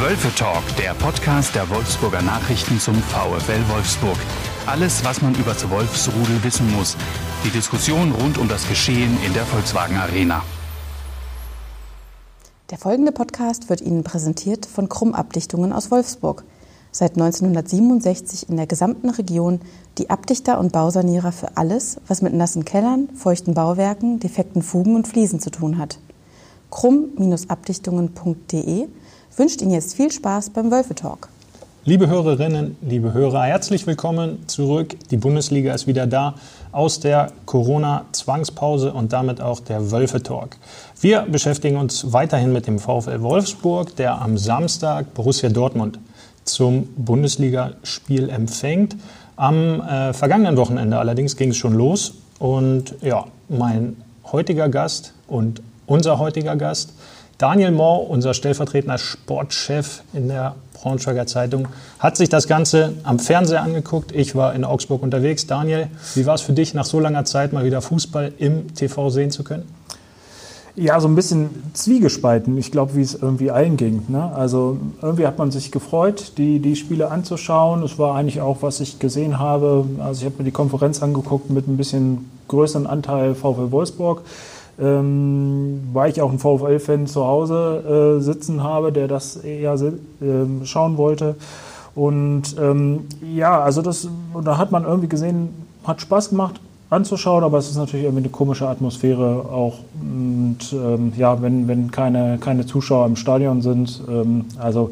Wölfe Talk, der Podcast der Wolfsburger Nachrichten zum VfL Wolfsburg. Alles, was man über das Wolfsrudel wissen muss. Die Diskussion rund um das Geschehen in der Volkswagen Arena. Der folgende Podcast wird Ihnen präsentiert von Krumm Abdichtungen aus Wolfsburg. Seit 1967 in der gesamten Region die Abdichter und Bausanierer für alles, was mit nassen Kellern, feuchten Bauwerken, defekten Fugen und Fliesen zu tun hat. krumm-abdichtungen.de wünscht Ihnen jetzt viel Spaß beim Wölfe Talk. Liebe Hörerinnen, liebe Hörer, herzlich willkommen zurück. Die Bundesliga ist wieder da aus der Corona-Zwangspause und damit auch der Wölfe Talk. Wir beschäftigen uns weiterhin mit dem VfL Wolfsburg, der am Samstag Borussia Dortmund zum Bundesligaspiel empfängt. Am äh, vergangenen Wochenende allerdings ging es schon los und ja, mein heutiger Gast und unser heutiger Gast Daniel Mohr, unser stellvertretender Sportchef in der Braunschweiger Zeitung, hat sich das Ganze am Fernseher angeguckt. Ich war in Augsburg unterwegs. Daniel, wie war es für dich, nach so langer Zeit mal wieder Fußball im TV sehen zu können? Ja, so ein bisschen zwiegespalten. Ich glaube, wie es irgendwie allen ging. Ne? Also irgendwie hat man sich gefreut, die, die Spiele anzuschauen. Es war eigentlich auch, was ich gesehen habe. Also ich habe mir die Konferenz angeguckt mit ein bisschen größeren Anteil VfL Wolfsburg ähm, weil ich auch einen VfL-Fan zu Hause äh, sitzen habe, der das eher äh, schauen wollte. Und ähm, ja, also das, da hat man irgendwie gesehen, hat Spaß gemacht anzuschauen, aber es ist natürlich irgendwie eine komische Atmosphäre auch. Und ähm, ja, wenn, wenn keine, keine Zuschauer im Stadion sind, ähm, also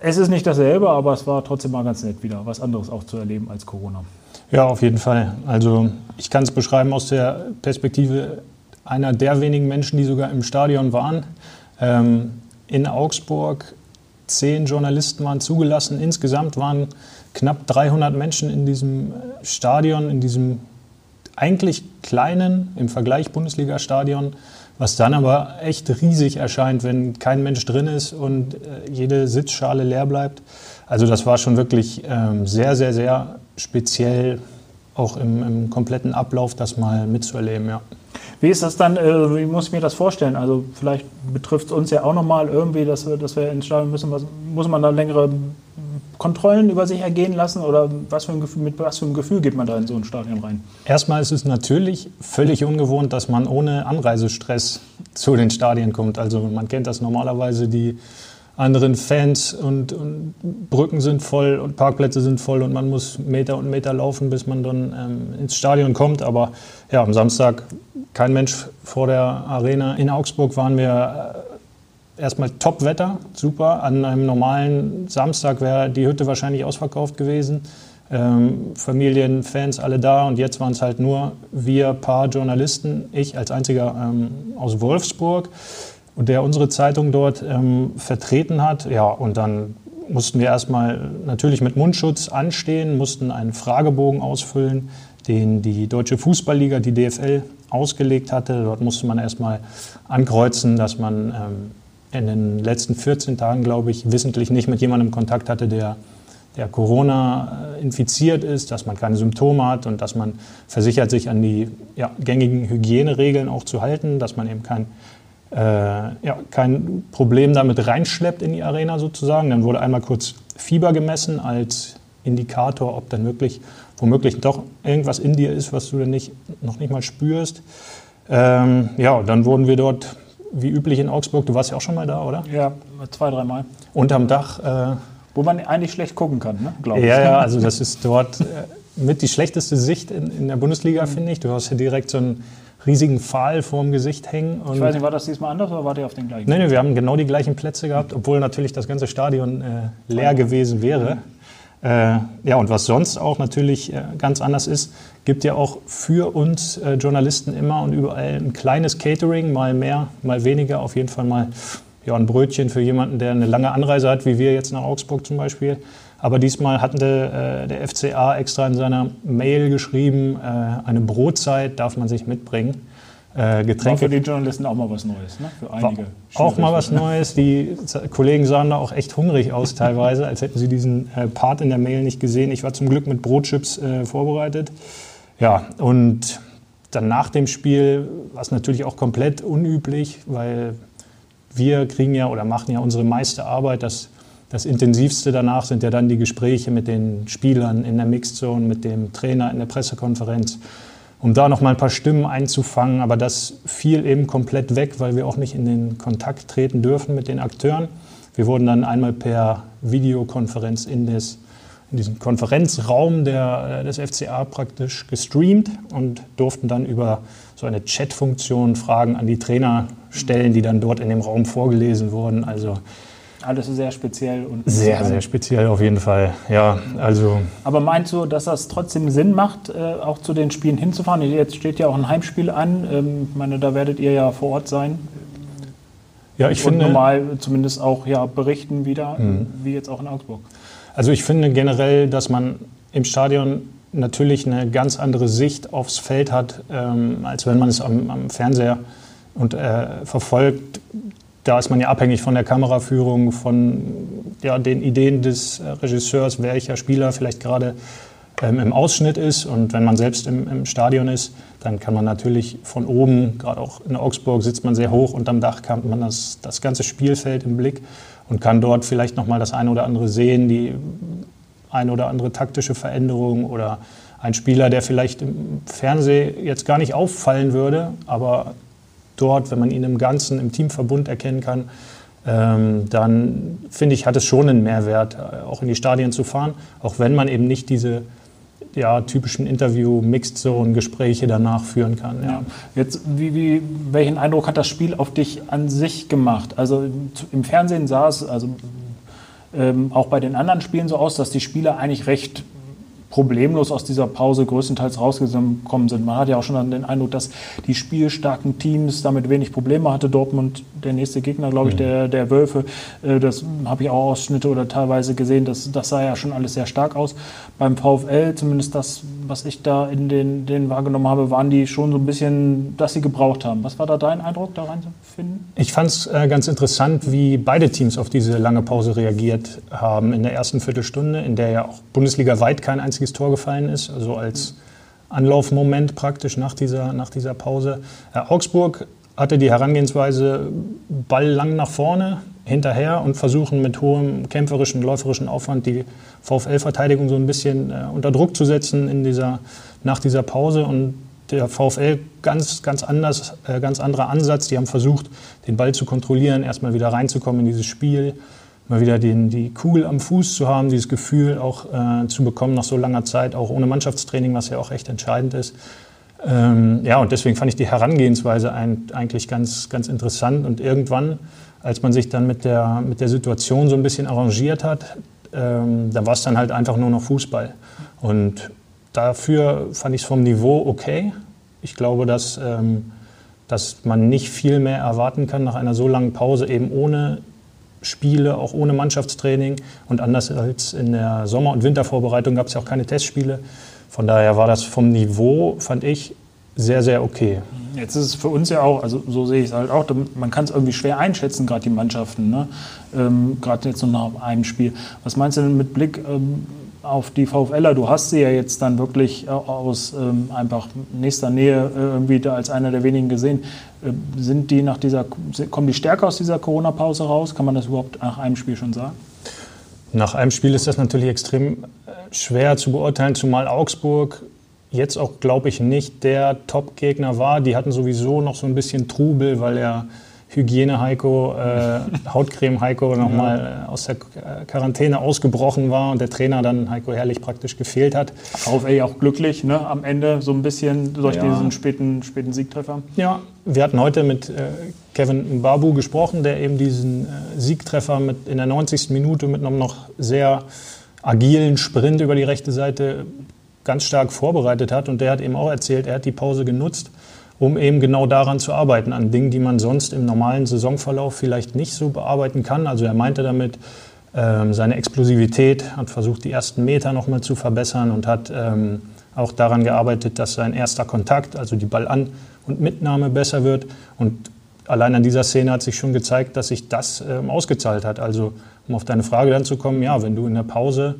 es ist nicht dasselbe, aber es war trotzdem mal ganz nett wieder, was anderes auch zu erleben als Corona. Ja, auf jeden Fall. Also ich kann es beschreiben aus der Perspektive einer der wenigen Menschen, die sogar im Stadion waren. Ähm, in Augsburg zehn Journalisten waren zugelassen. Insgesamt waren knapp 300 Menschen in diesem Stadion, in diesem eigentlich kleinen, im Vergleich Bundesliga-Stadion, was dann aber echt riesig erscheint, wenn kein Mensch drin ist und äh, jede Sitzschale leer bleibt. Also das war schon wirklich ähm, sehr, sehr, sehr speziell, auch im, im kompletten Ablauf das mal mitzuerleben, ja. Wie ist das dann, äh, wie muss ich mir das vorstellen? Also vielleicht betrifft es uns ja auch nochmal irgendwie, dass wir, dass wir ins Stadion müssen. Was, muss man da längere Kontrollen über sich ergehen lassen oder was für ein Gefühl, mit was für einem Gefühl geht man da in so ein Stadion rein? Erstmal ist es natürlich völlig ungewohnt, dass man ohne Anreisestress zu den Stadien kommt. Also man kennt das normalerweise, die anderen Fans und, und, Brücken sind voll und Parkplätze sind voll und man muss Meter und Meter laufen, bis man dann ähm, ins Stadion kommt. Aber ja, am Samstag kein Mensch vor der Arena. In Augsburg waren wir äh, erstmal Top-Wetter, super. An einem normalen Samstag wäre die Hütte wahrscheinlich ausverkauft gewesen. Ähm, Familien, Fans, alle da. Und jetzt waren es halt nur wir, paar Journalisten, ich als einziger ähm, aus Wolfsburg und der unsere Zeitung dort ähm, vertreten hat. Ja, und dann mussten wir erstmal natürlich mit Mundschutz anstehen, mussten einen Fragebogen ausfüllen, den die Deutsche Fußballliga, die DFL, ausgelegt hatte. Dort musste man erstmal ankreuzen, dass man ähm, in den letzten 14 Tagen, glaube ich, wissentlich nicht mit jemandem Kontakt hatte, der, der Corona äh, infiziert ist, dass man keine Symptome hat und dass man versichert, sich an die ja, gängigen Hygieneregeln auch zu halten, dass man eben kein äh, ja, kein Problem damit reinschleppt in die Arena sozusagen. Dann wurde einmal kurz Fieber gemessen als Indikator, ob dann wirklich womöglich doch irgendwas in dir ist, was du dann nicht, noch nicht mal spürst. Ähm, ja, dann wurden wir dort, wie üblich in Augsburg, du warst ja auch schon mal da, oder? Ja, zwei, dreimal. Unterm Dach. Äh, Wo man eigentlich schlecht gucken kann, ne? glaube ich. Ja, ja, also das ist dort äh, mit die schlechteste Sicht in, in der Bundesliga, mhm. finde ich. Du hast ja direkt so einen riesigen Pfahl vorm Gesicht hängen. ich weiß nicht, war das diesmal anders oder wart ihr auf den gleichen? Nein, nee, wir haben genau die gleichen Plätze gehabt, obwohl natürlich das ganze Stadion äh, leer gewesen wäre. Äh, ja, und was sonst auch natürlich äh, ganz anders ist, gibt ja auch für uns äh, Journalisten immer und überall ein kleines Catering, mal mehr, mal weniger, auf jeden Fall mal ja, ein Brötchen für jemanden, der eine lange Anreise hat, wie wir jetzt nach Augsburg zum Beispiel. Aber diesmal hatte äh, der FCA extra in seiner Mail geschrieben, äh, eine Brotzeit darf man sich mitbringen. Äh, Getränke. War für die Journalisten auch mal was Neues, ne? Für einige. auch mal was Neues. Die Kollegen sahen da auch echt hungrig aus teilweise, als hätten sie diesen äh, Part in der Mail nicht gesehen. Ich war zum Glück mit Brotchips äh, vorbereitet. Ja, und dann nach dem Spiel war es natürlich auch komplett unüblich, weil wir kriegen ja oder machen ja unsere meiste Arbeit, das das Intensivste danach sind ja dann die Gespräche mit den Spielern in der Mixzone, mit dem Trainer in der Pressekonferenz, um da noch mal ein paar Stimmen einzufangen. Aber das fiel eben komplett weg, weil wir auch nicht in den Kontakt treten dürfen mit den Akteuren. Wir wurden dann einmal per Videokonferenz in, des, in diesen Konferenzraum der, des FCA praktisch gestreamt und durften dann über so eine Chatfunktion Fragen an die Trainer stellen, die dann dort in dem Raum vorgelesen wurden. Also alles sehr speziell und sehr, sehr speziell auf jeden Fall. Ja, also. Aber meinst du, dass das trotzdem Sinn macht, äh, auch zu den Spielen hinzufahren? Jetzt steht ja auch ein Heimspiel an. Ähm, ich meine, da werdet ihr ja vor Ort sein. Ja, ich und finde. normal zumindest auch ja, berichten wieder, mhm. wie jetzt auch in Augsburg. Also ich finde generell, dass man im Stadion natürlich eine ganz andere Sicht aufs Feld hat, ähm, als wenn man es am, am Fernseher und, äh, verfolgt da ist man ja abhängig von der Kameraführung, von ja, den Ideen des äh, Regisseurs, welcher Spieler vielleicht gerade ähm, im Ausschnitt ist. Und wenn man selbst im, im, Stadion ist, dann kann man natürlich von oben, gerade auch in Augsburg, sitzt man sehr hoch und am Dach kann man das, das ganze Spielfeld im Blick und kann dort vielleicht nochmal das eine oder andere sehen, die eine oder andere taktische Veränderung oder ein Spieler, der vielleicht im Fernsehen jetzt gar nicht auffallen würde, aber dort, wenn man ihn im Ganzen, im Teamverbund erkennen kann, ähm, dann finde ich, hat es schon einen Mehrwert, äh, auch in die Stadien zu fahren, auch wenn man eben nicht diese ja, typischen Interview-Mixed-Zone-Gespräche danach führen kann. Ja. Jetzt, wie, wie, welchen Eindruck hat das Spiel auf dich an sich gemacht? Also im Fernsehen sah es also, ähm, auch bei den anderen Spielen so aus, dass die Spieler eigentlich recht problemlos aus dieser Pause größtenteils rausgekommen sind. Man hat ja auch schon den Eindruck, dass die spielstarken Teams damit wenig Probleme hatte. Dortmund, der nächste Gegner, glaube ich, mhm. der, der Wölfe, äh, das habe ich auch Ausschnitte oder teilweise gesehen, das, das sah ja schon alles sehr stark aus. Beim VfL, zumindest das, was ich da in den, den wahrgenommen habe, waren die schon so ein bisschen, dass sie gebraucht haben. Was war da dein Eindruck, da reinzufinden? Ich fand es äh, ganz interessant, wie beide Teams auf diese lange Pause reagiert haben in der ersten Viertelstunde, in der ja auch Bundesliga weit kein einziges einziges Tor gefallen ist, also als Anlaufmoment praktisch nach dieser, nach dieser Pause. Äh, Augsburg hatte die Herangehensweise, Ball lang nach vorne, hinterher und versuchen mit hohem kämpferischen, läuferischen Aufwand die VfL-Verteidigung so ein bisschen äh, unter Druck zu setzen in dieser, nach dieser Pause. Und der VfL ganz, ganz anders, äh, ganz anderer Ansatz. Die haben versucht, den Ball zu kontrollieren, erstmal wieder reinzukommen in dieses Spiel, mal wieder den, die Kugel am Fuß zu haben, dieses Gefühl auch äh, zu bekommen nach so langer Zeit, auch ohne Mannschaftstraining, was ja auch recht entscheidend ist. Ähm, ja, und deswegen fand ich die Herangehensweise ein, eigentlich ganz, ganz interessant. Und irgendwann, als man sich dann mit der, mit der Situation so ein bisschen arrangiert hat, ähm, da war es dann halt einfach nur noch Fußball. Und dafür fand ich es vom Niveau okay. Ich glaube, dass, ähm, dass man nicht viel mehr erwarten kann nach einer so langen Pause, eben ohne Spiele, auch ohne Mannschaftstraining. Und anders als in der Sommer- und Wintervorbereitung gab es ja auch keine Testspiele. Von daher war das vom Niveau, fand ich, sehr, sehr okay. Jetzt ist es für uns ja auch, also so sehe ich es halt auch, man kann es irgendwie schwer einschätzen, gerade die Mannschaften, ne? ähm, gerade jetzt noch nach einem Spiel. Was meinst du denn mit Blick ähm, auf die VfLer? Du hast sie ja jetzt dann wirklich äh, aus ähm, einfach nächster Nähe äh, irgendwie da als einer der wenigen gesehen. Äh, sind die nach dieser, kommen die stärker aus dieser Corona-Pause raus? Kann man das überhaupt nach einem Spiel schon sagen? Nach einem Spiel ist das natürlich extrem schwer zu beurteilen, zumal Augsburg jetzt auch, glaube ich, nicht der Top-Gegner war. Die hatten sowieso noch so ein bisschen Trubel, weil er Hygiene-Heiko, äh, Hautcreme-Heiko nochmal äh, aus der Quarantäne ausgebrochen war und der Trainer dann Heiko Herrlich praktisch gefehlt hat. VfL auch glücklich, ne? am Ende so ein bisschen durch ja. diesen späten, späten Siegtreffer. Ja, wir hatten heute mit äh, Kevin Babu gesprochen, der eben diesen äh, Siegtreffer mit in der 90. Minute mit einem noch sehr agilen Sprint über die rechte Seite ganz stark vorbereitet hat. Und der hat eben auch erzählt, er hat die Pause genutzt, um eben genau daran zu arbeiten, an Dingen, die man sonst im normalen Saisonverlauf vielleicht nicht so bearbeiten kann. Also er meinte damit, ähm, seine Explosivität, hat versucht, die ersten Meter nochmal zu verbessern und hat ähm, auch daran gearbeitet, dass sein erster Kontakt, also die Ballan- und Mitnahme besser wird. Und allein an dieser Szene hat sich schon gezeigt, dass sich das ähm, ausgezahlt hat. Also um auf deine Frage dann zu kommen, ja, wenn du in der Pause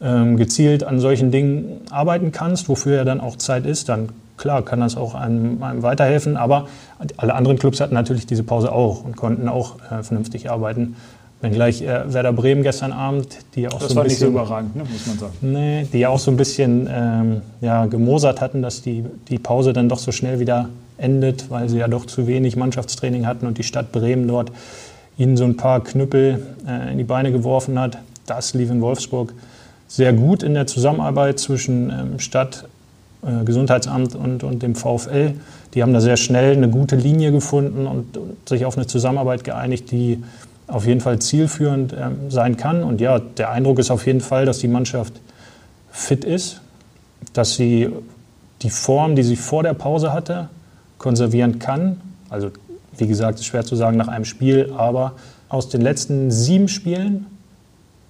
ähm, gezielt an solchen Dingen arbeiten kannst, wofür ja dann auch Zeit ist, dann klar kann das auch einem, einem weiterhelfen. Aber alle anderen Clubs hatten natürlich diese Pause auch und konnten auch äh, vernünftig arbeiten. Wenngleich äh, Werder Bremen gestern Abend, die ja auch Das so war ein nicht so bisschen, überragend, ne, muss man sagen. nee, die ja auch so ein bisschen ähm, ja, gemosert hatten, dass die, die Pause dann doch so schnell wieder endet, weil sie ja doch zu wenig Mannschaftstraining hatten und die Stadt Bremen dort ihnen so ein paar Knüppel äh, in die Beine geworfen hat. Das lief in Wolfsburg sehr gut in der Zusammenarbeit zwischen ähm, Stadt, äh, Gesundheitsamt und, und dem VfL. Die haben da sehr schnell eine gute Linie gefunden und, und sich auf eine Zusammenarbeit geeinigt, die auf jeden Fall zielführend ähm, sein kann. Und ja, der Eindruck ist auf jeden Fall, dass die Mannschaft fit ist, dass sie die Form, die sie vor der Pause hatte, konservieren kann. Also wie gesagt, ist schwer zu sagen nach einem Spiel, aber aus den letzten sieben Spielen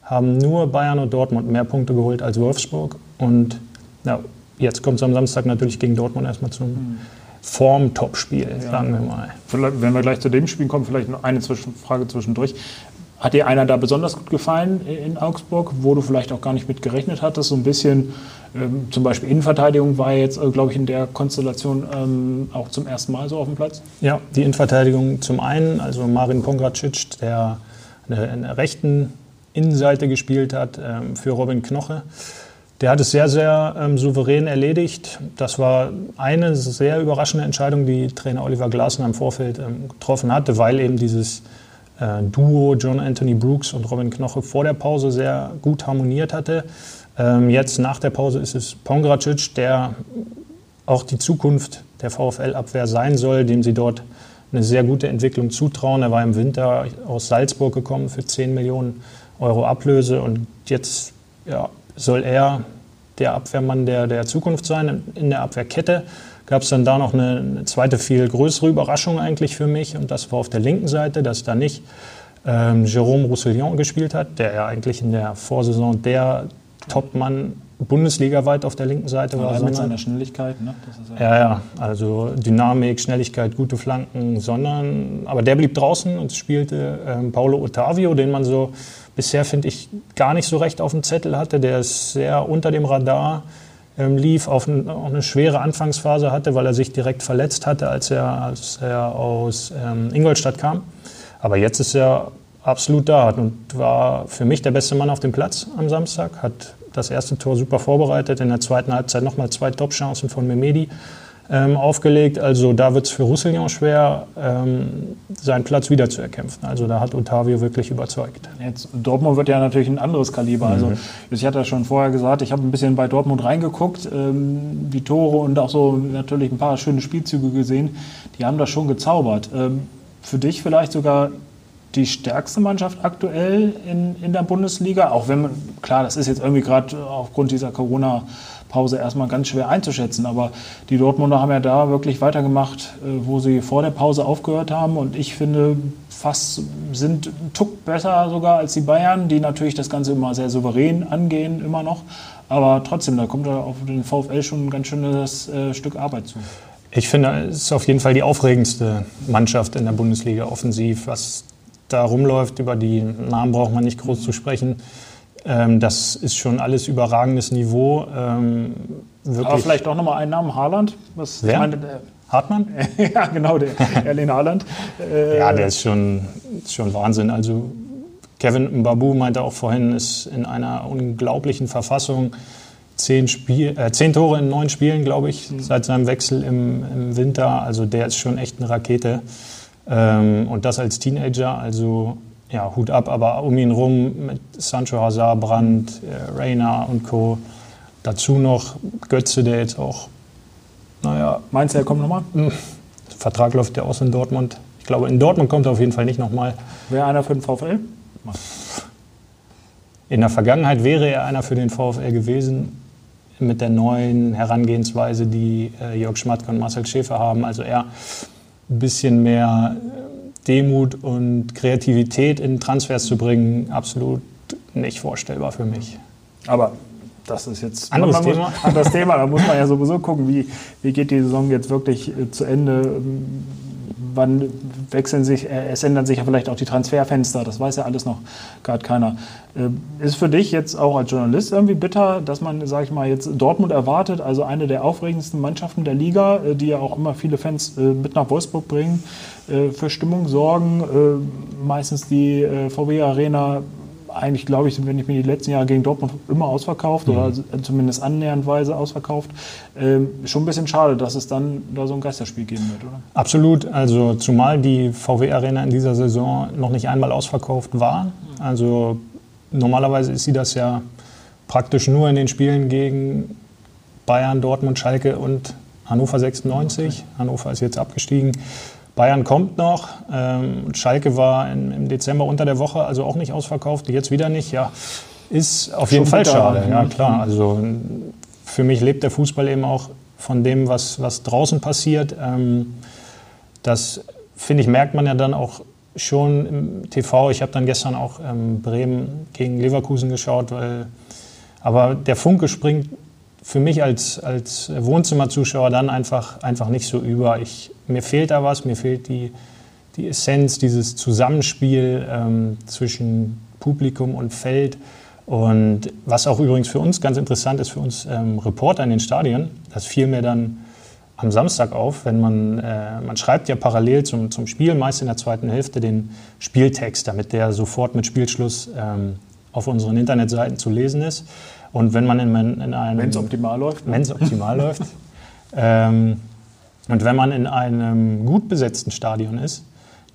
haben nur Bayern und Dortmund mehr Punkte geholt als Wolfsburg. Und ja, jetzt kommt es am Samstag natürlich gegen Dortmund erstmal zum Form-Top-Spiel, sagen wir mal. Vielleicht, wenn wir gleich zu dem Spiel kommen, vielleicht noch eine Zwischenfrage zwischendurch. Hat dir einer da besonders gut gefallen in Augsburg, wo du vielleicht auch gar nicht mit gerechnet hattest? So ein bisschen, ähm, zum Beispiel Innenverteidigung war jetzt, äh, glaube ich, in der Konstellation ähm, auch zum ersten Mal so auf dem Platz. Ja, die Innenverteidigung zum einen, also Marin Pongracic, der eine, eine rechten Innenseite gespielt hat ähm, für Robin Knoche. Der hat es sehr, sehr ähm, souverän erledigt. Das war eine sehr überraschende Entscheidung, die Trainer Oliver Glasner im Vorfeld ähm, getroffen hatte, weil eben dieses äh, Duo John Anthony Brooks und Robin Knoche vor der Pause sehr gut harmoniert hatte. Ähm, jetzt nach der Pause ist es Pongracic, der auch die Zukunft der VfL-Abwehr sein soll, dem sie dort eine sehr gute Entwicklung zutrauen. Er war im Winter aus Salzburg gekommen für 10 Millionen Euro Ablöse und jetzt ja, soll er der Abwehrmann der, der Zukunft sein. In der Abwehrkette gab es dann da noch eine, eine, zweite, viel größere Überraschung eigentlich für mich und das war auf der linken Seite, dass da nicht ähm, Jérôme Roussillon gespielt hat, der ja eigentlich in der Vorsaison der Topmann bundesligaweit auf der linken Seite war. Aber mit seiner Schnelligkeit, ne? Ist ja, ja, also Dynamik, Schnelligkeit, gute Flanken, sondern, aber der blieb draußen und spielte ähm, Paulo Ottavio, den man so bisher, finde ich, gar nicht so recht auf dem Zettel hatte. Der ist sehr unter dem Radar ähm, lief, auf ein, auch eine schwere Anfangsphase hatte, weil er sich direkt verletzt hatte, als er, als er aus ähm, Ingolstadt kam. Aber jetzt ist er absolut da und war für mich der beste Mann auf dem Platz am Samstag, hat das erste Tor super vorbereitet, in der zweiten Halbzeit nochmal zwei Top-Chancen von Memedi ähm, aufgelegt. Also da wird es für Roussillon schwer, ähm, seinen Platz wieder zu erkämpfen. Also da hat Otavio wirklich überzeugt. Jetzt, Dortmund wird ja natürlich ein anderes Kaliber. Also ich hatte ja schon vorher gesagt, ich habe ein bisschen bei Dortmund reingeguckt, ähm, die Tore und auch so natürlich ein paar schöne Spielzüge gesehen. Die haben das schon gezaubert. Ähm, für dich vielleicht sogar die stärkste Mannschaft aktuell in, in der Bundesliga, auch wenn man, klar, das ist jetzt irgendwie gerade aufgrund dieser Corona-Pause erstmal ganz schwer einzuschätzen, aber die Dortmunder haben ja da wirklich weitergemacht, äh, wo sie vor der Pause aufgehört haben und ich finde, fast sind ein Tuck besser sogar als die Bayern, die natürlich das Ganze immer sehr souverän angehen, immer noch, aber trotzdem, da kommt ja auf den VfL schon ein ganz schönes äh, Stück Arbeit zu. Ich finde, es ist auf jeden Fall die aufregendste Mannschaft in der Bundesliga offensiv. Was da rumläuft, über die Namen braucht man nicht groß zu sprechen. Ähm, das ist schon alles überragendes Niveau. Ähm, Aber vielleicht auch nochmal einen Namen, Haaland. Was, Wer? Ich meine, der, Hartmann? ja, genau, der Erling Haaland. Äh, Ja, der ist schon, ist schon Wahnsinn. Also Kevin Mbabu meinte auch vorhin, ist in einer unglaublichen Verfassung. Zehn, Spiel, äh, zehn Tore in neun Spielen, glaube ich, seit seinem Wechsel im, im Winter. Also der ist schon echt eine Rakete. Ähm, und das als Teenager, also ja, Hut ab, aber um ihn rum mit Sancho Hazard, Brandt, äh, Reina und Co. Dazu noch Götze, der jetzt auch, naja, Meinst du, er kommt nochmal? Vertrag läuft ja aus in Dortmund. Ich glaube, in Dortmund kommt er auf jeden Fall nicht nochmal. Wäre einer für den VfL? In der Vergangenheit wäre er einer für den VfL gewesen, mit der neuen Herangehensweise, die äh, Jörg Schmatke und Marcel Schäfer haben. Also er ein bisschen mehr Demut und Kreativität in Transfers zu bringen, absolut nicht vorstellbar für mich. Aber das ist jetzt Anderes muss, Thema. Anderes Thema. Da muss man ja sowieso gucken, wie, wie geht die Saison jetzt wirklich äh, zu Ende. Wann wechseln sich, äh, es ändern sich ja vielleicht auch die Transferfenster, das weiß ja alles noch gerade keiner. Äh, ist für dich jetzt auch als Journalist irgendwie bitter, dass man, sage ich mal, jetzt Dortmund erwartet, also eine der aufregendsten Mannschaften der Liga, äh, die ja auch immer viele Fans mit nach Wolfsburg bringen, für Stimmung sorgen, meistens die VW Arena eigentlich, glaube ich, wenn ich mir die letzten Jahre gegen Dortmund immer ausverkauft mhm. oder zumindest annäherndweise ausverkauft. Ähm, schon ein bisschen schade, dass es dann da so ein Geisterspiel geben wird, oder? Absolut. Also zumal die VW Arena in dieser Saison noch nicht einmal ausverkauft war. Also normalerweise ist sie das ja praktisch nur in den Spielen gegen Bayern, Dortmund, Schalke und Hannover 96. Okay. Hannover ist jetzt abgestiegen. Bayern kommt noch. Ähm, Schalke war in, im Dezember unter der Woche also auch nicht ausverkauft, jetzt wieder nicht. Ja, ist auf jeden Fall schade. Ja, ne? klar. Also für mich lebt der Fußball eben auch von dem, was, was draußen passiert. Ähm, das, finde ich, merkt man ja dann auch schon im TV. Ich habe dann gestern auch ähm, Bremen gegen Leverkusen geschaut, weil, aber der Funke springt für mich als, als Wohnzimmerzuschauer dann einfach, einfach nicht so über. Ich, mir fehlt da was, mir fehlt die, die Essenz, dieses Zusammenspiel ähm, zwischen Publikum und Feld. Und was auch übrigens für uns ganz interessant ist, für uns ähm, Reporter in den Stadien, das fiel mir dann am Samstag auf, wenn man, äh, man schreibt ja parallel zum, zum Spiel, meist in der zweiten Hälfte, den Spieltext, damit der sofort mit Spielschluss ähm, auf unseren Internetseiten zu lesen ist. Und wenn man in, in einem... Wenn es optimal läuft. Ne? Wenn es optimal läuft. Ähm, und wenn man in einem gut besetzten Stadion ist,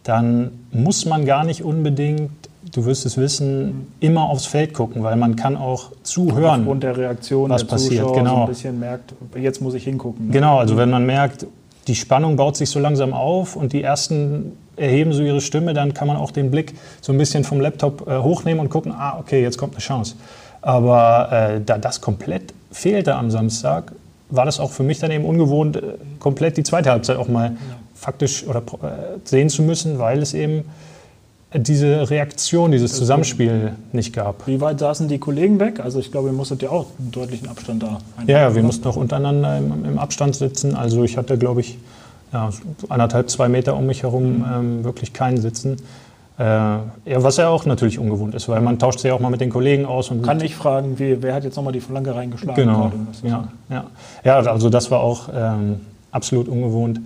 dann muss man gar nicht unbedingt, du wirst es wissen, immer aufs Feld gucken, weil man kann auch zuhören. Aufgrund der Reaktion was der passiert. Zuschauer genau. so ein bisschen merkt, jetzt muss ich hingucken. Ne? Genau, also wenn man merkt, die Spannung baut sich so langsam auf und die ersten erheben so ihre Stimme, dann kann man auch den Blick so ein bisschen vom Laptop äh, hochnehmen und gucken, ah, okay, jetzt kommt eine Chance. Aber äh, da das komplett fehlte am Samstag, war das auch für mich dann eben ungewohnt, äh, komplett die zweite Halbzeit auch mal ja. faktisch oder äh, sehen zu müssen, weil es eben diese Reaktion, dieses Zusammenspiel nicht gab. Wie weit saßen die Kollegen weg? Also ich glaube, ihr musstet ja auch einen deutlichen Abstand da Ja, ja wir mussten auch untereinander im, im, Abstand sitzen. Also ich hatte, glaube ich, ja, anderthalb, zwei Meter um mich herum mhm. ähm, wirklich keinen sitzen. Äh, ja, was ja auch natürlich ungewohnt ist, weil man tauscht sich ja auch mal mit den Kollegen aus. Und Kann ich fragen, wie, wer hat jetzt nochmal die Flanke reingeschlagen? Genau, ja, ja. ja, also das war auch ähm, absolut ungewohnt.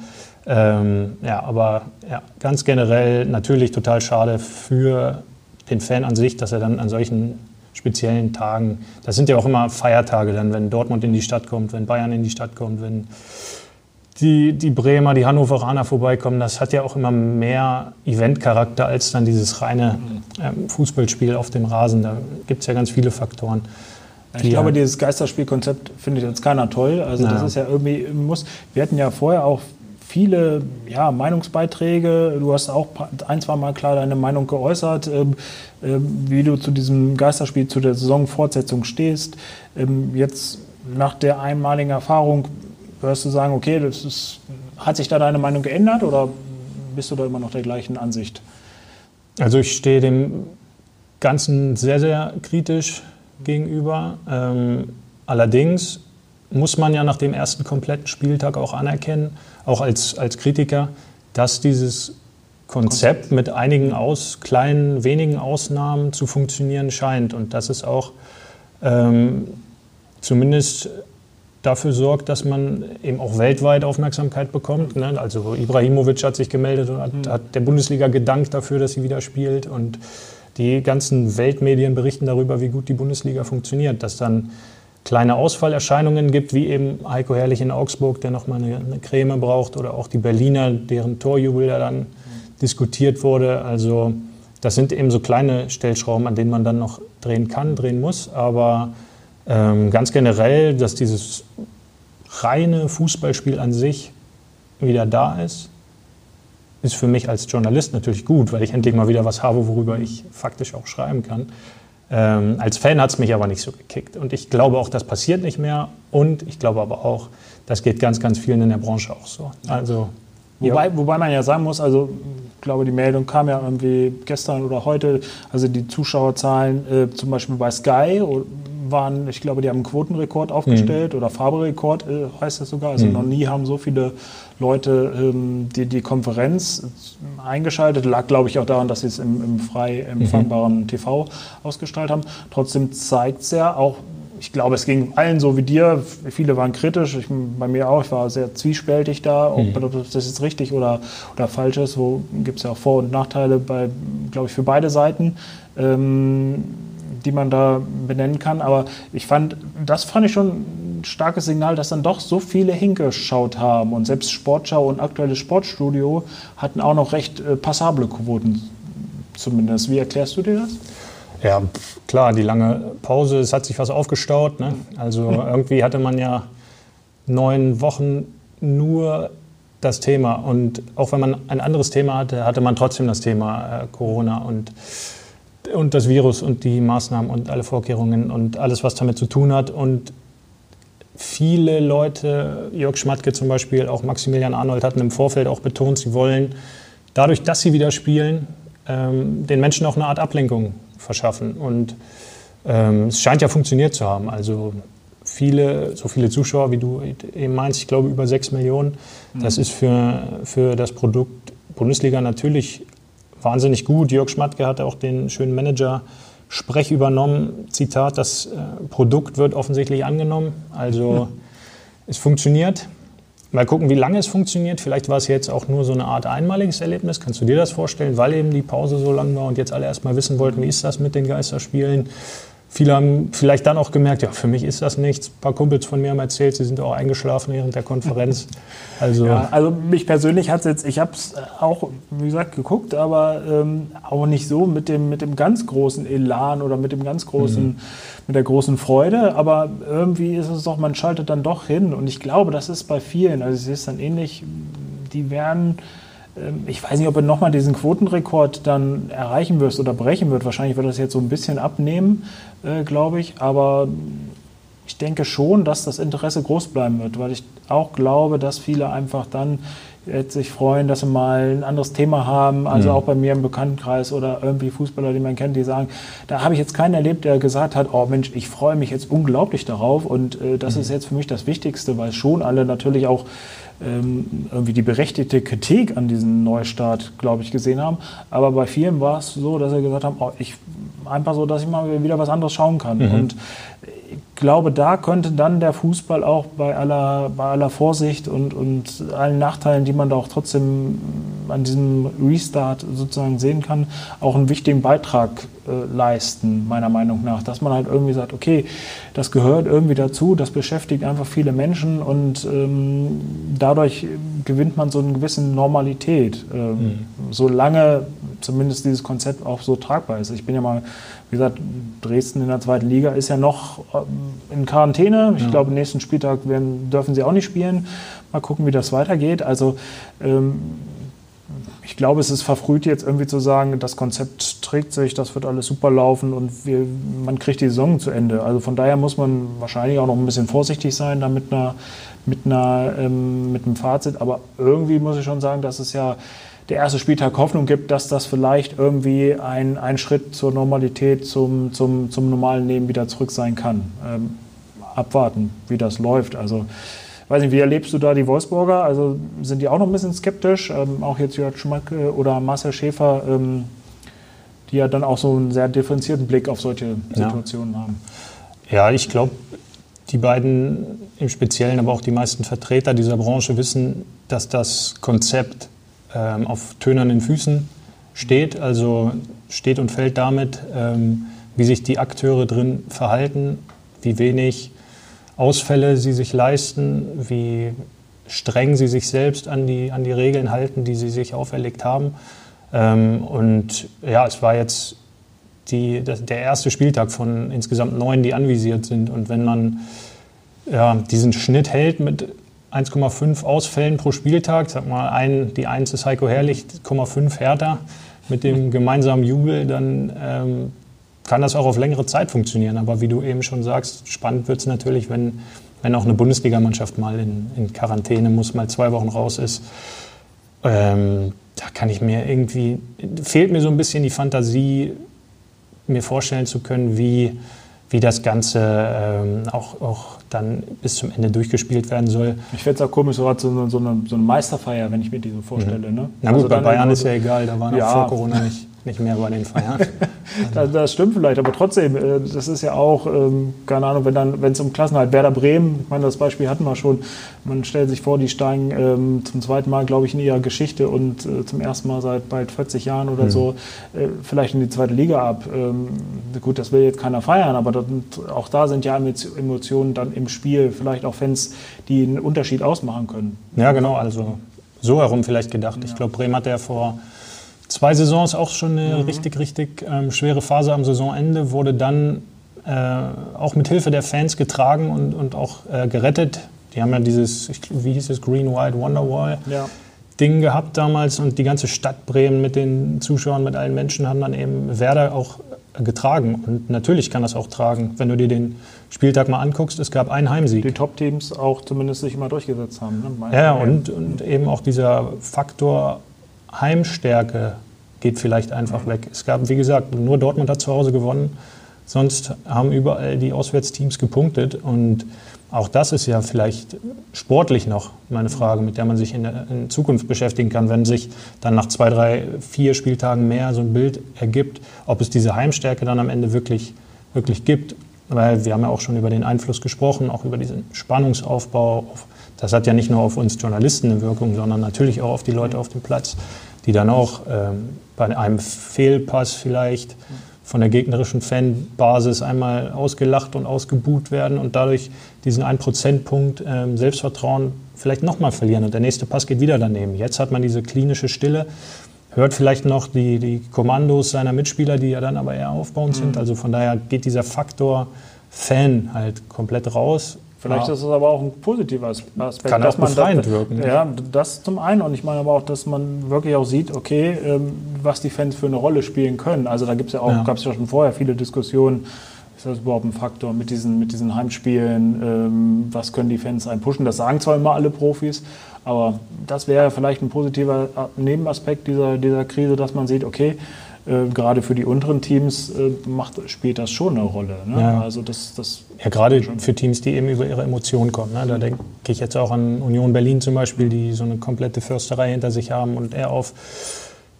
Ähm, ja, aber ja, ganz generell natürlich total schade für den Fan an sich, dass er dann an solchen speziellen Tagen, das sind ja auch immer Feiertage dann, wenn Dortmund in die Stadt kommt, wenn Bayern in die Stadt kommt, wenn die, die Bremer, die Hannoveraner vorbeikommen, das hat ja auch immer mehr Eventcharakter als dann dieses reine ähm, Fußballspiel auf dem Rasen. Da gibt es ja ganz viele Faktoren. Ich glaube, dieses Geisterspielkonzept findet jetzt keiner toll. Also naja. das ist ja irgendwie muss. Wir hatten ja vorher auch viele ja, Meinungsbeiträge. Du hast auch ein, zwei Mal klar deine Meinung geäußert, ähm, wie du zu diesem Geisterspiel, zu der Saisonfortsetzung stehst. Ähm, jetzt nach der einmaligen Erfahrung Würdest du sagen, okay, das ist, hat sich da deine Meinung geändert oder bist du da immer noch der gleichen Ansicht? Also ich stehe dem Ganzen sehr, sehr kritisch gegenüber. Ähm, allerdings muss man ja nach dem ersten kompletten Spieltag auch anerkennen, auch als, als Kritiker, dass dieses Konzept mit einigen aus, kleinen, wenigen Ausnahmen zu funktionieren scheint und dass es auch ähm, zumindest dafür sorgt, dass man eben auch weltweit Aufmerksamkeit bekommt. Ne? Also Ibrahimovic hat sich gemeldet und hat, mhm. hat, der Bundesliga gedankt dafür, dass sie wieder spielt. Und die ganzen Weltmedien berichten darüber, wie gut die Bundesliga funktioniert. Dass dann kleine Ausfallerscheinungen gibt, wie eben Heiko Herrlich in Augsburg, der nochmal eine, eine Creme braucht, oder auch die Berliner, deren Torjubel ja dann mhm. diskutiert wurde. Also das sind eben so kleine Stellschrauben, an denen man dann noch drehen kann, drehen muss. Aber ähm, ganz generell, dass dieses reine Fußballspiel an sich wieder da ist, ist für mich als Journalist natürlich gut, weil ich endlich mal wieder was habe, worüber ich faktisch auch schreiben kann. Ähm, als Fan hat es mich aber nicht so gekickt. Und ich glaube auch, das passiert nicht mehr. Und ich glaube aber auch, das geht ganz, ganz vielen in der Branche auch so. Also, wobei, wobei man ja sagen muss, also ich glaube, die Meldung kam ja irgendwie gestern oder heute, also die Zuschauerzahlen äh, zum Beispiel bei Sky waren, ich glaube, die haben einen Quotenrekord aufgestellt mhm. oder Farberekord äh, heißt das sogar. Also mhm. noch nie haben so viele Leute ähm, die, die Konferenz eingeschaltet. Lag, glaube ich, auch daran, dass sie es im, im frei empfangbaren mhm. TV ausgestrahlt haben. Trotzdem zeigt es ja auch, ich glaube, es ging allen so wie dir. Viele waren kritisch, ich, bei mir auch. Ich war sehr zwiespältig da, ob, mhm. ob das jetzt richtig oder, oder falsch ist. Wo gibt es ja auch Vor- und Nachteile, bei, glaube ich, für beide Seiten. Ähm, die man da benennen kann. Aber ich fand, das fand ich schon ein starkes Signal, dass dann doch so viele hingeschaut haben. Und selbst Sportschau und aktuelles Sportstudio hatten auch noch recht äh, passable Quoten zumindest. Wie erklärst du dir das? Ja, klar, die lange Pause, es hat sich was aufgestaut. Ne? Also irgendwie hatte man ja neun Wochen nur das Thema. Und auch wenn man ein anderes Thema hatte, hatte man trotzdem das Thema äh, Corona. Und und das Virus und die Maßnahmen und alle Vorkehrungen und alles, was damit zu tun hat. Und viele Leute, Jörg Schmatke zum Beispiel, auch Maximilian Arnold hatten im Vorfeld auch betont, sie wollen dadurch, dass sie wieder spielen, ähm, den Menschen auch eine Art Ablenkung verschaffen. Und ähm, es scheint ja funktioniert zu haben. Also viele, so viele Zuschauer, wie du eben meinst, ich glaube über sechs Millionen. Das mhm. ist für, für das Produkt Bundesliga natürlich wahnsinnig gut. Jörg Schmatke hat auch den schönen Manager-Sprech übernommen. Zitat, das äh, Produkt wird offensichtlich angenommen. Also es funktioniert. Mal gucken, wie lange es funktioniert. Vielleicht war es jetzt auch nur so eine Art einmaliges Erlebnis. Kannst du dir das vorstellen, weil eben die Pause so lang war und jetzt alle erstmal wissen wollten, wie ist das mit den Geisterspielen? Viele haben vielleicht dann auch gemerkt, ja, für mich ist das nichts. Ein paar Kumpels von mir haben erzählt, sie sind auch eingeschlafen während der Konferenz. Also, ja, also mich persönlich hat es jetzt, ich habe es auch, wie gesagt, geguckt, aber ähm, auch nicht so mit dem, mit dem ganz großen Elan oder mit dem ganz großen, mhm. mit der großen Freude. Aber irgendwie ist es doch, man schaltet dann doch hin. Und ich glaube, das ist bei vielen, also es ist dann ähnlich, die werden ich weiß nicht, ob er nochmal diesen Quotenrekord dann erreichen wirst oder brechen wird. Wahrscheinlich wird das jetzt so ein bisschen abnehmen, äh, glaube ich. Aber ich denke schon, dass das Interesse groß bleiben wird, weil ich auch glaube, dass viele einfach dann sich freuen, dass sie mal ein anderes Thema haben. Also mhm. auch bei mir im Bekanntenkreis oder irgendwie Fußballer, die man kennt, die sagen, da habe ich jetzt keinen erlebt, der gesagt hat, oh Mensch, ich freue mich jetzt unglaublich darauf und äh, das mhm. ist jetzt für mich das Wichtigste, weil schon alle natürlich auch ähm, irgendwie die berechtigte Kritik an diesem Neustart, glaube ich, gesehen haben. Aber bei vielen war es so, dass sie gesagt haben, oh, ich einfach so, dass ich mal wieder was anderes schauen kann. Mhm. Und ich glaube, da könnte dann der Fußball auch bei aller, bei aller Vorsicht und, und allen Nachteilen, die man da auch trotzdem an diesem Restart sozusagen sehen kann, auch einen wichtigen Beitrag leisten, meiner Meinung nach. Dass man halt irgendwie sagt, okay, das gehört irgendwie dazu, das beschäftigt einfach viele Menschen und ähm, dadurch gewinnt man so eine gewisse Normalität, äh, mhm. solange zumindest dieses Konzept auch so tragbar ist. Ich bin ja mal, wie gesagt, Dresden in der zweiten Liga ist ja noch ähm, in Quarantäne. Ich ja. glaube, nächsten Spieltag werden, dürfen sie auch nicht spielen. Mal gucken, wie das weitergeht. Also ähm, ich glaube, es ist verfrüht jetzt irgendwie zu sagen, das Konzept trägt sich, das wird alles super laufen und wir, man kriegt die Saison zu Ende. Also von daher muss man wahrscheinlich auch noch ein bisschen vorsichtig sein da mit, einer, mit, einer, ähm, mit einem Fazit. Aber irgendwie muss ich schon sagen, dass es ja der erste Spieltag Hoffnung gibt, dass das vielleicht irgendwie ein, ein Schritt zur Normalität, zum, zum, zum normalen Leben wieder zurück sein kann. Ähm, abwarten, wie das läuft. Also weiß nicht, wie erlebst du da die Wolfsburger? Also sind die auch noch ein bisschen skeptisch? Ähm, auch jetzt Jörg Schmacke oder Marcel Schäfer, ähm, die ja dann auch so einen sehr differenzierten Blick auf solche Situationen ja. haben. Ja, ich glaube, die beiden im Speziellen, aber auch die meisten Vertreter dieser Branche wissen, dass das Konzept ähm, auf tönernen Füßen steht, also steht und fällt damit, ähm, wie sich die Akteure drin verhalten, wie wenig Ausfälle sie sich leisten, wie streng sie sich selbst an die, an die Regeln halten, die sie sich auferlegt haben. Ähm, und ja, es war jetzt die, der erste Spieltag von insgesamt neun, die anvisiert sind. Und wenn man ja, diesen Schnitt hält mit 1,5 Ausfällen pro Spieltag, sag mal, ein, die 1 ist Heiko Herrlich, 0,5 Hertha mit dem gemeinsamen Jubel, dann ähm, kann das auch auf längere Zeit funktionieren. Aber wie du eben schon sagst, spannend wird es natürlich, wenn, wenn auch eine Bundesligamannschaft mal in, in, Quarantäne muss, mal zwei Wochen raus ist. Ähm, da kann ich mir irgendwie, fehlt mir so ein bisschen die Fantasie, mir vorstellen zu können, wie, wie das Ganze ähm, auch, auch dann bis zum Ende durchgespielt werden soll. Ich fände es auch komisch, so, so, eine, so eine Meisterfeier, wenn ich mir die so vorstelle. Mhm. Ne? Na gut, also bei Bayern ist ja egal, da war noch ja. vor Corona nicht nicht mehr bei den Feiern. das, das, stimmt vielleicht, aber trotzdem, äh, das ist ja auch, ähm, keine Ahnung, wenn dann, wenn es um Klassenhalt Werder Bremen, ich meine, das Beispiel hatten wir schon, man stellt sich vor, die steigen ähm, zum zweiten Mal, glaube ich, in ihrer Geschichte und äh, zum ersten Mal seit bald 40 Jahren oder mhm. so äh, vielleicht in die zweite Liga ab. Ähm, gut, das will jetzt keiner feiern, aber das, auch da sind ja Emotionen dann im Spiel, vielleicht auch Fans, die einen Unterschied ausmachen können. Ja, genau, also so herum vielleicht gedacht. Ja. Ich glaube, Bremen hat ja vor zwei Saisons auch schon eine mhm. richtig, richtig ähm, schwere Phase am Saisonende, wurde dann äh, auch mit Hilfe der Fans getragen und, und auch äh, gerettet. Die haben ja dieses, wie hieß es, Green White Wonderwall. Ja. Ding gehabt damals und die ganze Stadt Bremen mit den Zuschauern, mit allen Menschen haben dann eben Werder auch äh, getragen. Und natürlich kann das auch tragen, wenn du dir den Spieltag mal anguckst. Es gab einen Heimsieg. Die Top-Teams auch zumindest sich immer durchgesetzt haben. Ne? Ja, und, und eben auch dieser Faktor Heimstärke geht vielleicht einfach weg. Es gab, wie gesagt, nur Dortmund hat zu Hause gewonnen. Sonst haben überall die Auswärtsteams gepunktet. Und auch das ist ja vielleicht sportlich noch meine Frage, mit der man sich in, der, in Zukunft beschäftigen kann, wenn sich dann nach zwei, drei, vier Spieltagen mehr so ein Bild ergibt, ob es diese Heimstärke dann am Ende wirklich, wirklich gibt. Weil wir haben ja auch schon über den Einfluss gesprochen, auch über diesen Spannungsaufbau. Das hat ja nicht nur auf uns Journalisten eine Wirkung, sondern natürlich auch auf die Leute auf dem Platz die dann auch ähm, bei einem Fehlpass vielleicht von der gegnerischen Fanbasis einmal ausgelacht und ausgebuht werden und dadurch diesen 1%-Punkt ähm, Selbstvertrauen vielleicht nochmal verlieren und der nächste Pass geht wieder daneben. Jetzt hat man diese klinische Stille, hört vielleicht noch die, die Kommandos seiner Mitspieler, die ja dann aber eher aufbauend mhm. sind. Also von daher geht dieser Faktor Fan halt komplett raus Vielleicht ja. ist es aber auch ein positiver Aspekt. Kann auch befreiend das, wirken. Ja, das zum einen. Und ich meine aber auch, dass man wirklich auch sieht, okay, ähm, was die Fans für eine Rolle spielen können. Also da gibt es ja auch, ja. gab es ja schon vorher viele Diskussionen, ist das überhaupt ein Faktor mit diesen, mit diesen Heimspielen? Ähm, was können die Fans einen pushen? Das sagen zwar immer alle Profis, aber das wäre vielleicht ein positiver Nebenaspekt dieser, dieser Krise, dass man sieht, okay, äh, gerade für die unteren Teams äh, macht, spielt das schon eine Rolle. Ne? Ja. Also das, das ja, gerade für Teams, die eben über ihre Emotionen kommen. Ne? Da denke ich jetzt auch an Union Berlin zum Beispiel, die so eine komplette Fürsterei hinter sich haben und eher auf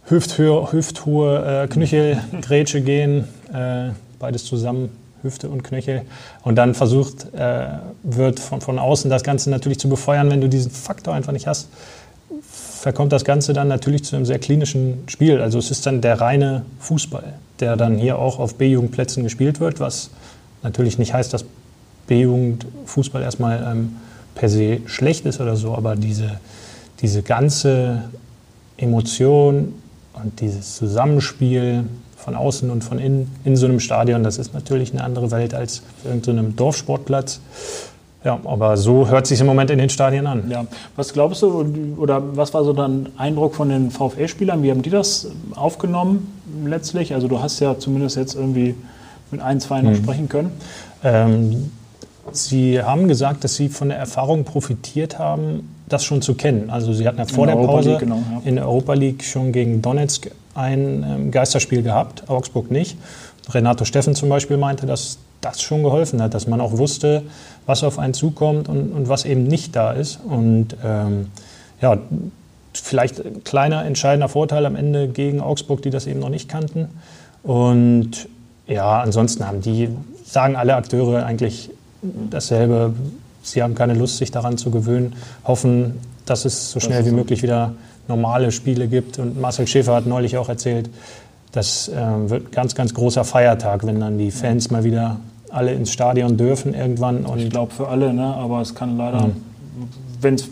Hüfthöhe, hüfthohe äh, Knöchelgrätsche gehen, äh, beides zusammen. Hüfte und Knöchel. Und dann versucht äh, wird von, von außen das Ganze natürlich zu befeuern, wenn du diesen Faktor einfach nicht hast verkommt das Ganze dann natürlich zu einem sehr klinischen Spiel. Also es ist dann der reine Fußball, der dann hier auch auf B-Jugendplätzen gespielt wird, was natürlich nicht heißt, dass B-Jugend-Fußball erstmal ähm, per se schlecht ist oder so, aber diese, diese ganze Emotion und dieses Zusammenspiel von außen und von innen in so einem Stadion, das ist natürlich eine andere Welt als auf irgendeinem Dorfsportplatz. Ja, aber so hört sich im Moment in den Stadien an. Ja. Was glaubst du oder was war so dein Eindruck von den VfL-Spielern? Wie haben die das aufgenommen letztlich? Also du hast ja zumindest jetzt irgendwie mit ein, zwei noch hm. sprechen können. Ähm, sie haben gesagt, dass sie von der Erfahrung profitiert haben, das schon zu kennen. Also sie hatten ja vor der Pause League, genau, ja. in der Europa League schon gegen Donetsk ein ähm, Geisterspiel gehabt, Augsburg nicht. Renato Steffen zum Beispiel meinte, dass das schon geholfen hat, dass man auch wusste, was auf einen zukommt und, und was eben nicht da ist. Und ähm, ja, vielleicht ein kleiner entscheidender Vorteil am Ende gegen Augsburg, die das eben noch nicht kannten. Und ja, ansonsten haben die, sagen alle Akteure eigentlich dasselbe. Sie haben keine Lust, sich daran zu gewöhnen, hoffen, dass es so schnell wie möglich wieder normale Spiele gibt. Und Marcel Schäfer hat neulich auch erzählt, das äh, wird ein ganz, ganz großer Feiertag, wenn dann die Fans mal wieder alle ins Stadion dürfen irgendwann. Und ich glaube für alle, ne? aber es kann leider, mhm. wenn es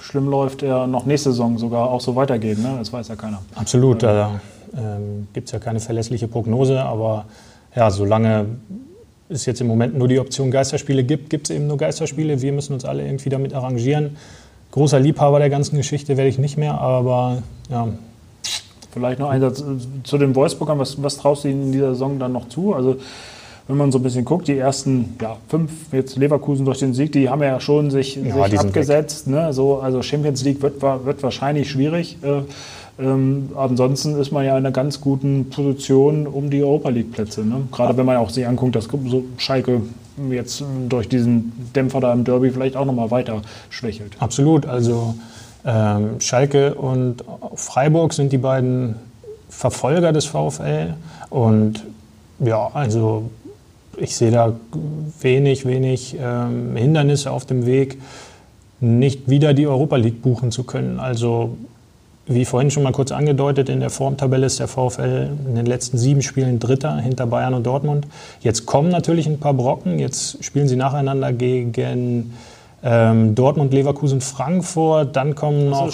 schlimm läuft, ja noch nächste Saison sogar auch so weitergehen. Ne? Das weiß ja keiner. Absolut, da ähm, gibt es ja keine verlässliche Prognose, aber ja, solange es jetzt im Moment nur die Option Geisterspiele gibt, gibt es eben nur Geisterspiele. Wir müssen uns alle irgendwie damit arrangieren. Großer Liebhaber der ganzen Geschichte werde ich nicht mehr, aber ja. Vielleicht noch ein Satz zu den Wolfsburgern. Was, was traust du ihnen in dieser Saison dann noch zu? Also wenn man so ein bisschen guckt, die ersten ja, fünf, jetzt Leverkusen durch den Sieg, die haben ja schon sich, ja, sich abgesetzt. Ne? So, also Champions League wird, wird wahrscheinlich schwierig. Äh, ähm, ansonsten ist man ja in einer ganz guten Position um die Europa League-Plätze. Ne? Gerade wenn man auch sich anguckt, dass so Schalke jetzt durch diesen Dämpfer da im Derby vielleicht auch nochmal weiter schwächelt. Absolut. Also ähm, Schalke und Freiburg sind die beiden Verfolger des VfL. Und ja, also ich sehe da wenig, wenig ähm, Hindernisse auf dem Weg, nicht wieder die Europa League buchen zu können. Also wie vorhin schon mal kurz angedeutet, in der Formtabelle ist der VfL in den letzten sieben Spielen Dritter hinter Bayern und Dortmund. Jetzt kommen natürlich ein paar Brocken. Jetzt spielen sie nacheinander gegen ähm, Dortmund, Leverkusen, Frankfurt. Dann kommen noch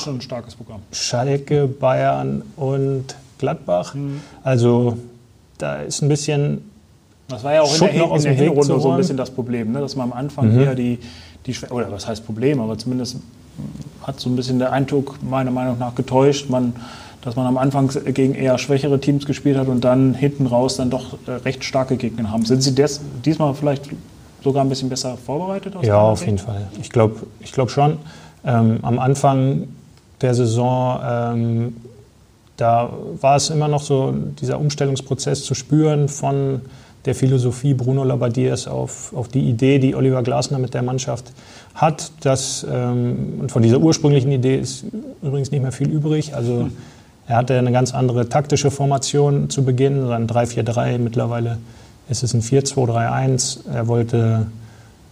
Schalke, Bayern und Gladbach. Mhm. Also da ist ein bisschen. Das war ja auch in der, in der Hinrunde so ein bisschen das Problem, ne? dass man am Anfang mhm. eher die, die, oder was heißt Problem, aber zumindest hat so ein bisschen der Eindruck meiner Meinung nach getäuscht, man, dass man am Anfang gegen eher schwächere Teams gespielt hat und dann hinten raus dann doch äh, recht starke Gegner haben. Sind Sie des, diesmal vielleicht sogar ein bisschen besser vorbereitet? ja, auf jeden Fall. Ich glaube ich glaub schon. Ähm, am Anfang der Saison ähm, da war es immer noch so dieser Umstellungsprozess zu spüren von der Philosophie Bruno Labbadia auf, auf die Idee, die Oliver Glasner mit der Mannschaft hat. Dass, ähm, und von dieser ursprünglichen Idee ist übrigens nicht mehr viel übrig. Also er hatte eine ganz andere taktische Formation zu Beginn, ein 3-4-3. Mittlerweile ist es ein 4-2-3-1. Er wollte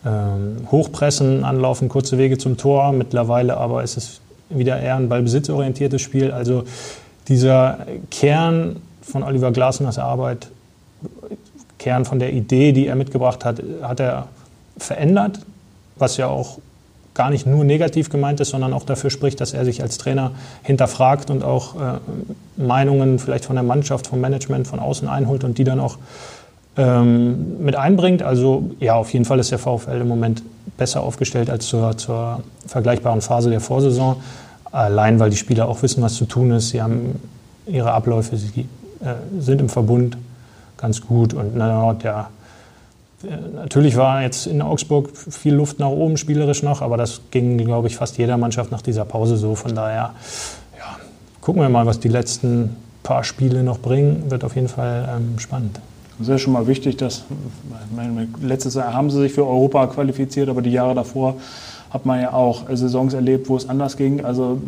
ähm, hochpressen, anlaufen, kurze Wege zum Tor. Mittlerweile aber ist es wieder eher ein ballbesitzorientiertes Spiel. Also dieser Kern von Oliver Glasners Arbeit, Kern von der Idee, die er mitgebracht hat, hat er verändert, was ja auch gar nicht nur negativ gemeint ist, sondern auch dafür spricht, dass er sich als Trainer hinterfragt und auch äh, Meinungen vielleicht von der Mannschaft, vom Management von außen einholt und die dann auch ähm, mit einbringt. Also ja, auf jeden Fall ist der VfL im Moment besser aufgestellt als zur, zur vergleichbaren Phase der Vorsaison. Allein, weil die Spieler auch wissen, was zu tun ist. Sie haben ihre Abläufe, sie äh, sind im Verbund ganz gut. Und na, ja, natürlich war jetzt in Augsburg viel Luft nach oben spielerisch noch, aber das ging, glaube ich, fast jeder Mannschaft nach dieser Pause so. Von daher, ja, gucken wir mal, was die letzten paar Spiele noch bringen. Wird auf jeden Fall ähm, spannend. Das ist ja schon mal wichtig, dass letztes Jahr haben sie sich für Europa qualifiziert, aber die Jahre davor hat man ja auch Saisons erlebt, wo es anders ging. Also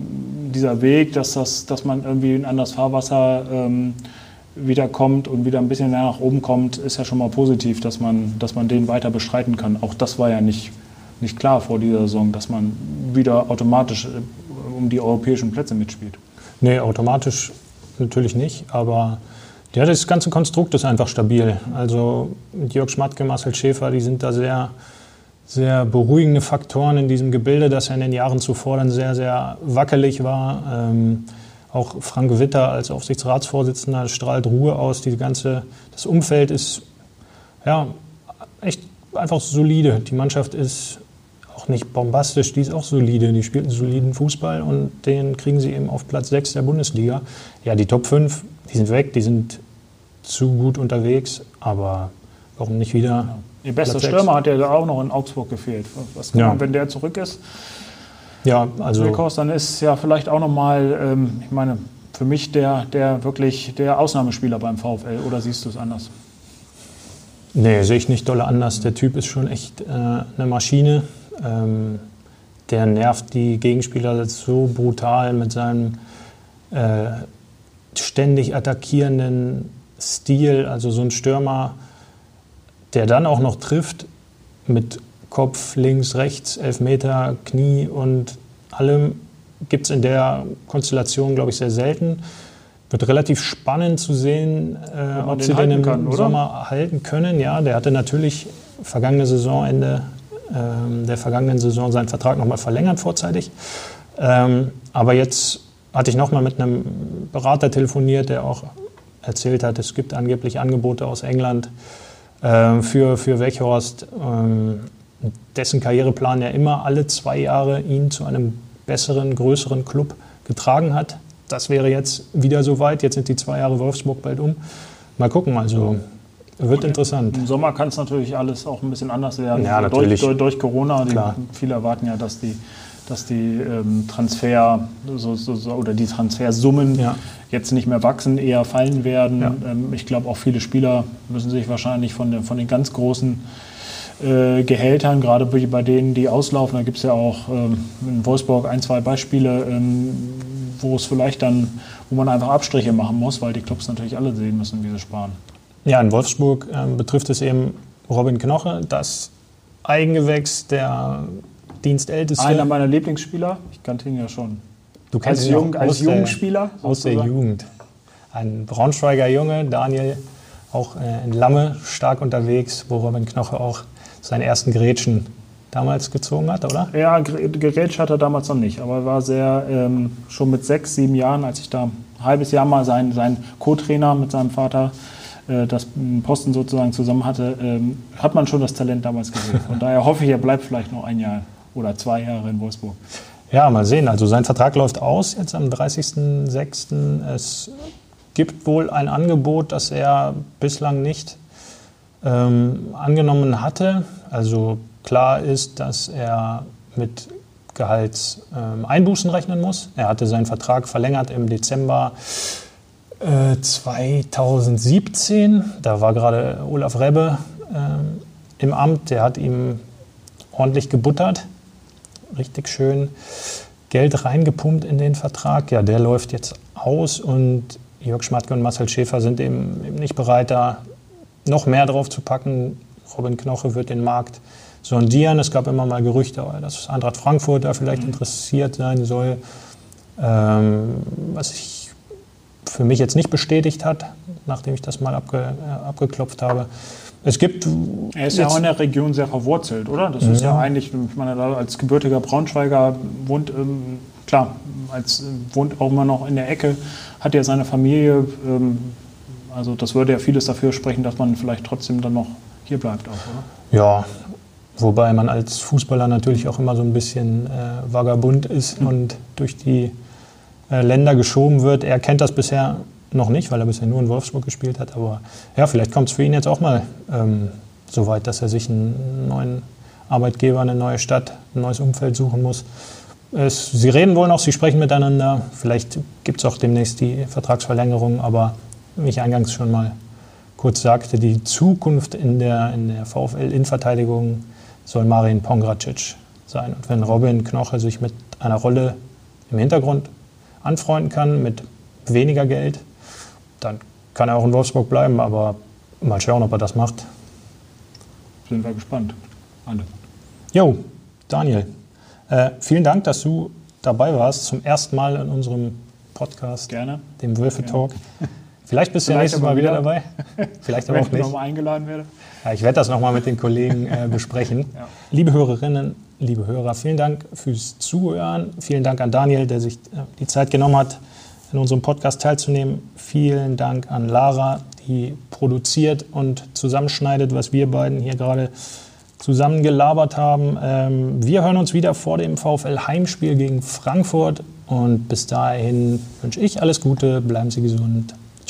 dieser Weg, dass, das, dass man irgendwie in anderes Fahrwasser ähm, wiederkommt und wieder ein bisschen mehr nach oben kommt, ist ja schon mal positiv, dass man, dass man den weiter bestreiten kann. Auch das war ja nicht, nicht klar vor dieser Saison, dass man wieder automatisch äh, um die europäischen Plätze mitspielt. Nee, automatisch natürlich nicht, aber ja, das ganze Konstrukt ist einfach stabil. Also Jörg Schmatke, Marcel Schäfer, die sind da sehr sehr beruhigende Faktoren in diesem Gebilde, das ja in den Jahren zuvor dann sehr, sehr wackelig war. Ähm, auch Frank Witter als Aufsichtsratsvorsitzender strahlt Ruhe aus. Die ganze, das Umfeld ist ja, echt einfach solide. Die Mannschaft ist auch nicht bombastisch, die ist auch solide. Die spielt einen soliden Fußball und den kriegen sie eben auf Platz 6 der Bundesliga. Ja, die Top 5, die sind weg, die sind zu gut unterwegs, aber warum nicht wieder Ihr bester Stürmer hat ja auch noch in Augsburg gefehlt. Was kann ja. man, wenn der zurück ist? Ja, also. Wilkos, dann ist ja vielleicht auch nochmal, ähm, ich meine, für mich der, der wirklich der Ausnahmespieler beim VfL. Oder siehst du es anders? Nee, sehe ich nicht dolle anders. Der Typ ist schon echt äh, eine Maschine. Ähm, der nervt die Gegenspieler so brutal mit seinem äh, ständig attackierenden Stil. Also so ein Stürmer der dann auch noch trifft mit Kopf links, rechts, Elfmeter, Knie und allem, gibt es in der Konstellation, glaube ich, sehr selten. Wird relativ spannend zu sehen, äh, ob sie den im kann, Sommer halten können. Ja, der hatte natürlich vergangene Saisonende, äh, der vergangenen Saison seinen Vertrag nochmal verlängert vorzeitig. Ähm, aber jetzt hatte ich nochmal mit einem Berater telefoniert, der auch erzählt hat, es gibt angeblich Angebote aus England, ähm, für, für Weghorst, ähm, dessen Karriereplan ja immer alle zwei Jahre ihn zu einem besseren, größeren Club getragen hat. Das wäre jetzt wieder soweit. Jetzt sind die zwei Jahre Wolfsburg bald um. Mal gucken. Also wird interessant. Im Sommer kann es natürlich alles auch ein bisschen anders werden. Ja, durch, natürlich. durch, durch Corona. Die, viele erwarten ja, dass die, dass die ähm, Transfer so, so, so, oder die Transfersummen Ja. jetzt nicht mehr wachsen, eher fallen werden. Ja. Ähm, ich glaube, auch viele Spieler müssen sich wahrscheinlich von, den- von den ganz großen äh, Gehältern, gerade bei denen, die auslaufen, da gibt es ja auch ähm, in Wolfsburg ein, zwei Beispiele, ähm, wo es vielleicht dann, wo man einfach Abstriche machen muss, weil die Clubs natürlich alle sehen müssen, wie sie sparen. Ja, in Wolfsburg ähm, betrifft es eben Robin Knoche, das Eigengewächs der Dienstälteste. Einer meiner Lieblingsspieler, ich kannte ihn ja schon. du Als, ihn Jung, als Jungspieler. Aus der. Jugend. Ein Braunschweiger Junge, Daniel, auch äh, in Lamme stark unterwegs, wo Robin Knoche auch seine ersten Grätschen damals gezogen hat, oder? Ja, gerätscht hat er damals noch nicht, aber er war sehr, ähm, schon mit sechs, sieben Jahren, als ich da ein halbes Jahr mal sein, sein Co-Trainer mit seinem Vater äh, das Posten sozusagen zusammen hatte, ähm, hat man schon das Talent damals gesehen. Von daher hoffe ich, er bleibt vielleicht noch ein Jahr oder zwei Jahre in Wolfsburg. Ja, mal sehen. Also sein Vertrag läuft aus jetzt am 30.06. Es gibt wohl ein Angebot, das er bislang nicht ähm, angenommen hatte. Also klar ist, dass er mit Gehaltseinbußen ähm, rechnen muss. Er hatte seinen Vertrag verlängert im Dezember äh, 2017. Da war gerade Olaf Rebbe ähm, im Amt. Der hat ihm ordentlich gebuttert richtig schön Geld reingepumpt in den Vertrag. Ja, der läuft jetzt aus und Jörg Schmatke und Marcel Schäfer sind eben nicht bereit, da noch mehr drauf zu packen. Robin Knoche wird den Markt sondieren. Es gab immer mal Gerüchte, dass Eintracht Frankfurt da vielleicht interessiert sein soll. Ähm, was sich für mich jetzt nicht bestätigt hat, nachdem ich das mal abge, äh, abgeklopft habe. Es gibt Er ist ja auch in der Region sehr verwurzelt, oder? Das ist ja eigentlich, ich meine, als gebürtiger Braunschweiger wohnt, ähm, klar, als, äh, wohnt auch immer noch in der Ecke, hat ja seine Familie, ähm, also das würde ja vieles dafür sprechen, dass man vielleicht trotzdem dann noch hier bleibt auch, oder? Ja, wobei man als Fußballer natürlich auch immer so ein bisschen äh, vagabund ist und durch die äh, Länder geschoben wird. Er kennt das bisher noch nicht, weil er bisher nur in Wolfsburg gespielt hat. Aber ja, vielleicht kommt es für ihn jetzt auch mal ähm, so weit, dass er sich einen neuen Arbeitgeber, eine neue Stadt, ein neues Umfeld suchen muss. Es, sie reden wohl noch, sie sprechen miteinander. Vielleicht gibt es auch demnächst die Vertragsverlängerung, aber wie ich eingangs schon mal kurz sagte, die Zukunft in der, in der VfL-Innenverteidigung soll Marin Pongracic sein. Und wenn Robin Knoche sich mit einer Rolle im Hintergrund anfreunden kann, mit weniger Geld, dann kann er auch in Wolfsburg bleiben, aber mal schauen, ob er das macht. Sind wir gespannt. Alle. Jo, Daniel, äh, vielen Dank, dass du dabei warst zum ersten Mal in unserem Podcast, Gerne. dem Wölfe Talk. Vielleicht bist du ja nächstes Mal wieder dabei. Vielleicht aber Wenn auch ich nicht. nochmal eingeladen werde. Ja, ich werde das nochmal mit den Kollegen äh, besprechen. Ja. Liebe Hörerinnen, liebe Hörer, vielen Dank fürs Zuhören. Vielen Dank an Daniel, der sich äh, die Zeit genommen hat, in unserem Podcast teilzunehmen. Vielen Dank an Lara, die produziert und zusammenschneidet, was wir beiden hier gerade zusammen gelabert haben. Ähm, wir hören uns wieder vor dem VfL-Heimspiel gegen Frankfurt. Und bis dahin wünsche ich alles Gute, bleiben Sie gesund.